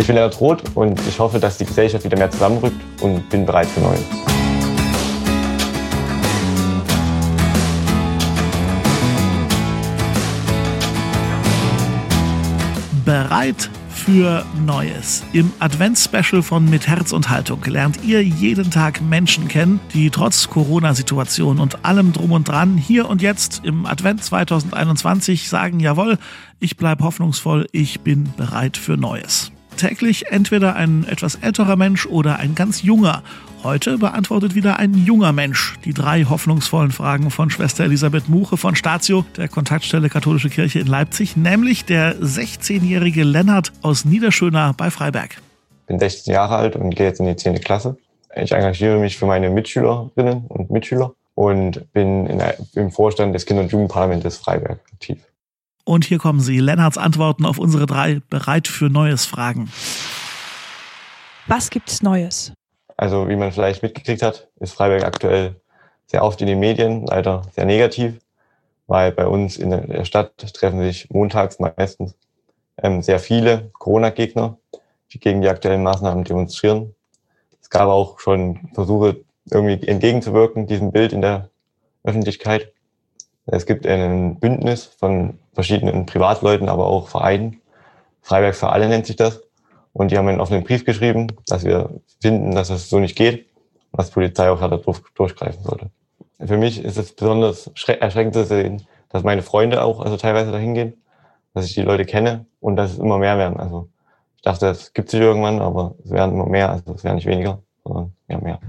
Ich bin Lennart Roth und ich hoffe, dass die Gesellschaft wieder mehr zusammenrückt und bin bereit für Neues. Bereit für Neues. Im Advents-Special von Mit Herz und Haltung lernt ihr jeden Tag Menschen kennen, die trotz Corona-Situation und allem drum und dran hier und jetzt im Advent 2021 sagen, jawohl, ich bleibe hoffnungsvoll, ich bin bereit für Neues täglich entweder ein etwas älterer Mensch oder ein ganz junger. Heute beantwortet wieder ein junger Mensch die drei hoffnungsvollen Fragen von Schwester Elisabeth Muche von Statio, der Kontaktstelle Katholische Kirche in Leipzig, nämlich der 16-jährige Lennart aus Niederschöner bei Freiberg. Ich bin 16 Jahre alt und gehe jetzt in die 10. Klasse. Ich engagiere mich für meine Mitschülerinnen und Mitschüler und bin der, im Vorstand des Kinder- und Jugendparlamentes Freiberg aktiv. Und hier kommen sie, Lennarts Antworten auf unsere drei bereit für Neues Fragen. Was gibt's Neues? Also, wie man vielleicht mitgekriegt hat, ist Freiberg aktuell sehr oft in den Medien, leider sehr negativ, weil bei uns in der Stadt treffen sich montags meistens ähm, sehr viele Corona-Gegner, die gegen die aktuellen Maßnahmen demonstrieren. Es gab auch schon Versuche, irgendwie entgegenzuwirken, diesem Bild in der Öffentlichkeit. Es gibt ein Bündnis von verschiedenen Privatleuten, aber auch Vereinen. Freiberg für alle nennt sich das. Und die haben einen offenen Brief geschrieben, dass wir finden, dass es so nicht geht und dass die Polizei auch härter durchgreifen sollte. Für mich ist es besonders erschreckend zu sehen, dass meine Freunde auch also teilweise dahin gehen, dass ich die Leute kenne und dass es immer mehr werden. Also ich dachte, es gibt sich irgendwann, aber es werden immer mehr. Also es werden nicht weniger, sondern ja mehr.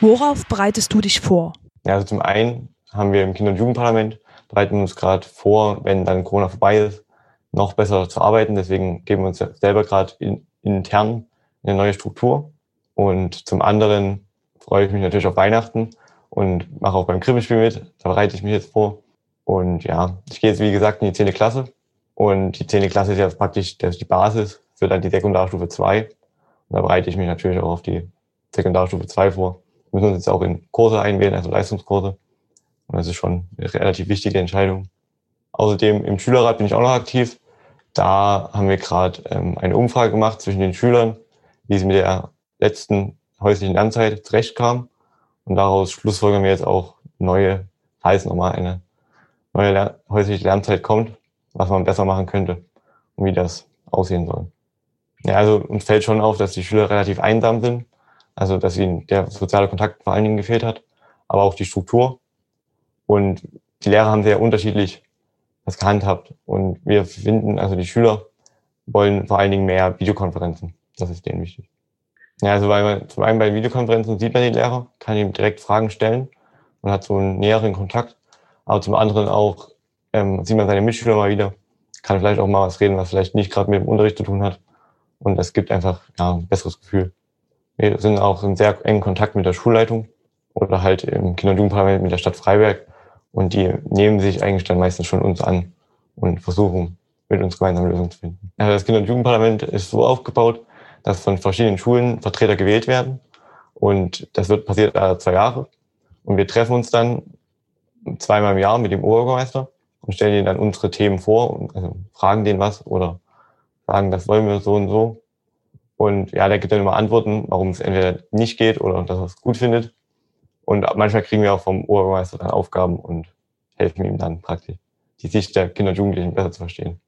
Worauf bereitest du dich vor? Ja, also zum einen haben wir im Kinder- und Jugendparlament, bereiten uns gerade vor, wenn dann Corona vorbei ist, noch besser zu arbeiten. Deswegen geben wir uns selber gerade in, intern eine neue Struktur. Und zum anderen freue ich mich natürlich auf Weihnachten und mache auch beim Krippenspiel mit. Da bereite ich mich jetzt vor. Und ja, ich gehe jetzt wie gesagt in die 10. Klasse. Und die 10. Klasse ist ja praktisch die Basis für dann die Sekundarstufe 2. Und da bereite ich mich natürlich auch auf die Sekundarstufe 2 vor. Wir müssen uns jetzt auch in Kurse einwählen, also Leistungskurse. Und das ist schon eine relativ wichtige Entscheidung. Außerdem im Schülerrat bin ich auch noch aktiv. Da haben wir gerade ähm, eine Umfrage gemacht zwischen den Schülern, wie sie mit der letzten häuslichen Lernzeit zurechtkamen. Und daraus schlussfolgern wir jetzt auch neue, falls nochmal eine neue Ler häusliche Lernzeit kommt, was man besser machen könnte und wie das aussehen soll. Ja, also uns fällt schon auf, dass die Schüler relativ einsam sind, also dass ihnen der soziale Kontakt vor allen Dingen gefehlt hat, aber auch die Struktur. Und die Lehrer haben sehr unterschiedlich das gehandhabt. Und wir finden, also die Schüler wollen vor allen Dingen mehr Videokonferenzen. Das ist denen wichtig. Ja, also weil man, zum einen bei Videokonferenzen sieht man den Lehrer, kann ihm direkt Fragen stellen und hat so einen näheren Kontakt. Aber zum anderen auch ähm, sieht man seine Mitschüler mal wieder, kann vielleicht auch mal was reden, was vielleicht nicht gerade mit dem Unterricht zu tun hat. Und es gibt einfach ja, ein besseres Gefühl. Wir sind auch in sehr engen Kontakt mit der Schulleitung oder halt im Kinder- und Jugendparlament mit der Stadt Freiberg und die nehmen sich eigentlich dann meistens schon uns an und versuchen, mit uns gemeinsam Lösungen zu finden. Ja, das Kinder- und Jugendparlament ist so aufgebaut, dass von verschiedenen Schulen Vertreter gewählt werden. Und das wird passiert alle zwei Jahre. Und wir treffen uns dann zweimal im Jahr mit dem Oberbürgermeister und stellen ihnen dann unsere Themen vor und also fragen denen was oder sagen, das wollen wir so und so. Und ja, der gibt dann immer Antworten, warum es entweder nicht geht oder dass er es gut findet. Und manchmal kriegen wir auch vom Oberbürgermeister dann Aufgaben und helfen ihm dann praktisch, die Sicht der Kinder und Jugendlichen besser zu verstehen.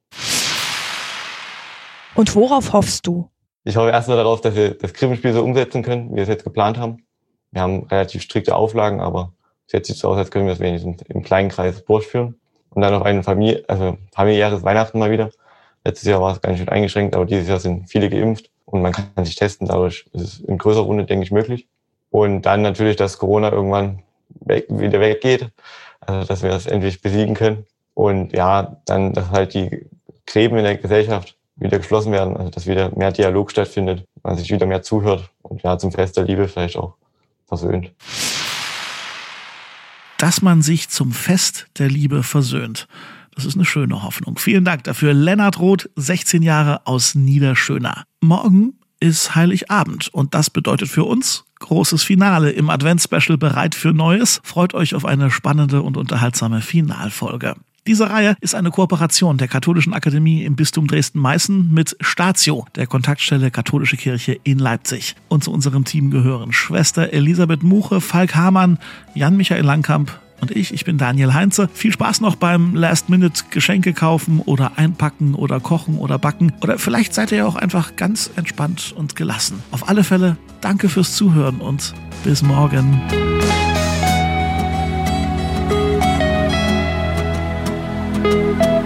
Und worauf hoffst du? Ich hoffe erstmal darauf, dass wir das Krippenspiel so umsetzen können, wie wir es jetzt geplant haben. Wir haben relativ strikte Auflagen, aber es jetzt sieht so aus, als können wir es wenigstens im kleinen Kreis durchführen. Und dann noch ein Familie, also familiäres Weihnachten mal wieder. Letztes Jahr war es ganz schön eingeschränkt, aber dieses Jahr sind viele geimpft und man kann sich testen. Dadurch ist es in größerer Runde, denke ich, möglich. Und dann natürlich, dass Corona irgendwann weg, wieder weggeht, also dass wir das endlich besiegen können. Und ja, dann, dass halt die Gräben in der Gesellschaft wieder geschlossen werden, also dass wieder mehr Dialog stattfindet, man sich wieder mehr zuhört und ja, zum Fest der Liebe vielleicht auch versöhnt. Dass man sich zum Fest der Liebe versöhnt. Das ist eine schöne Hoffnung. Vielen Dank dafür. Lennart Roth, 16 Jahre aus Niederschöner. Morgen ist Heiligabend und das bedeutet für uns großes Finale im Advents-Special bereit für Neues. Freut euch auf eine spannende und unterhaltsame Finalfolge. Diese Reihe ist eine Kooperation der Katholischen Akademie im Bistum Dresden-Meißen mit Statio, der Kontaktstelle Katholische Kirche in Leipzig. Und zu unserem Team gehören Schwester Elisabeth Muche, Falk Hamann, Jan-Michael Langkamp, und ich, ich bin Daniel Heinze. Viel Spaß noch beim Last-Minute Geschenke kaufen oder einpacken oder kochen oder backen. Oder vielleicht seid ihr ja auch einfach ganz entspannt und gelassen. Auf alle Fälle, danke fürs Zuhören und bis morgen. Musik